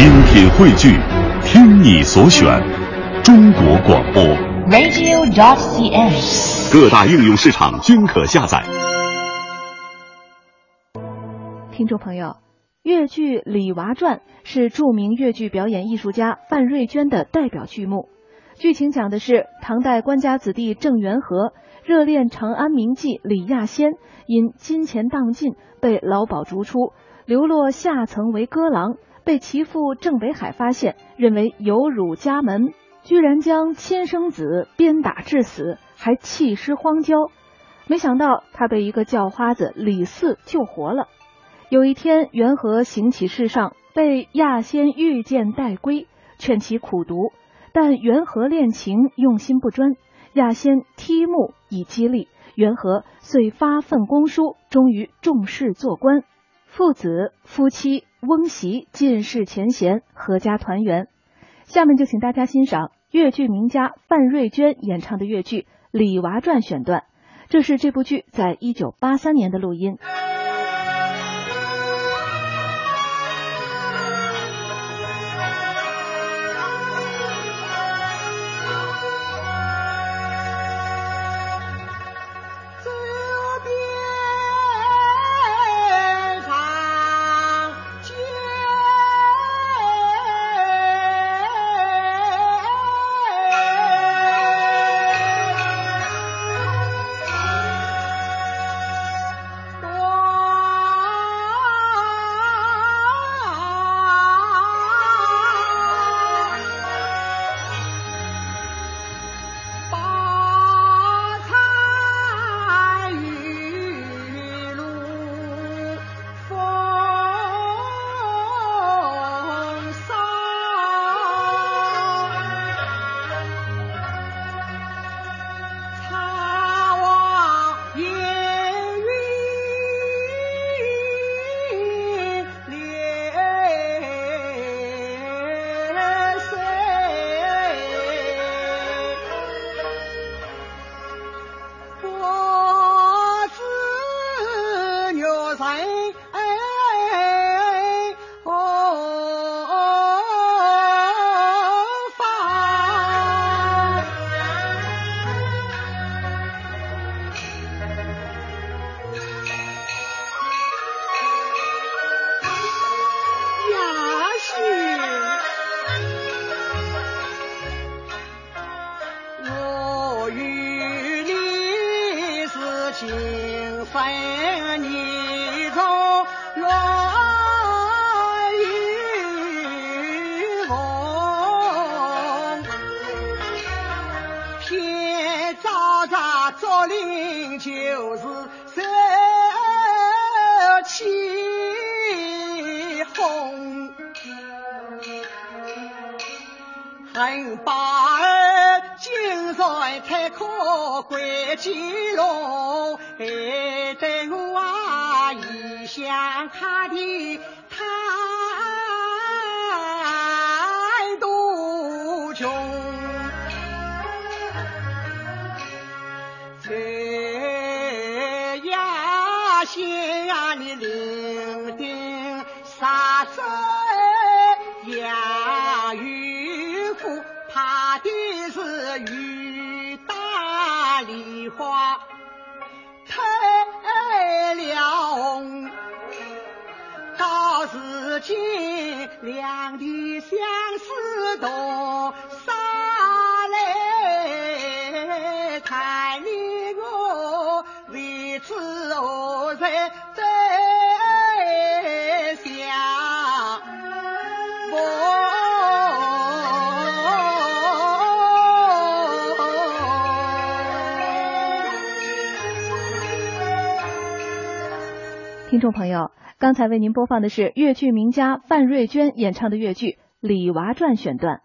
精品汇聚，听你所选，中国广播。radio.cn。各大应用市场均可下载。听众朋友，越剧《李娃传》是著名越剧表演艺术家范瑞娟的代表剧目。剧情讲的是唐代官家子弟郑元和热恋长安名妓李亚仙，因金钱荡尽被老鸨逐出，流落下层为歌郎，被其父郑北海发现，认为有辱家门，居然将亲生子鞭打致死，还弃尸荒郊。没想到他被一个叫花子李四救活了。有一天，元和行乞世上，被亚仙遇见带归，劝其苦读。但元和恋情用心不专，亚仙踢木以激励元和，遂发愤攻书，终于中仕做官，父子夫妻翁媳尽释前嫌，阖家团圆。下面就请大家欣赏越剧名家范瑞娟演唱的越剧《李娃传》选段，这是这部剧在一九八三年的录音。情分，你从乱与风，偏找着竹林就是手起哄。恨把儿今日才可归基隆，还等我啊异乡他的态度穷。这呀先呀你领定啥子呀渔夫怕的是雨打梨花如今两地相思多，杀来看你我为此何在听众朋友，刚才为您播放的是越剧名家范瑞娟演唱的越剧《李娃传》选段。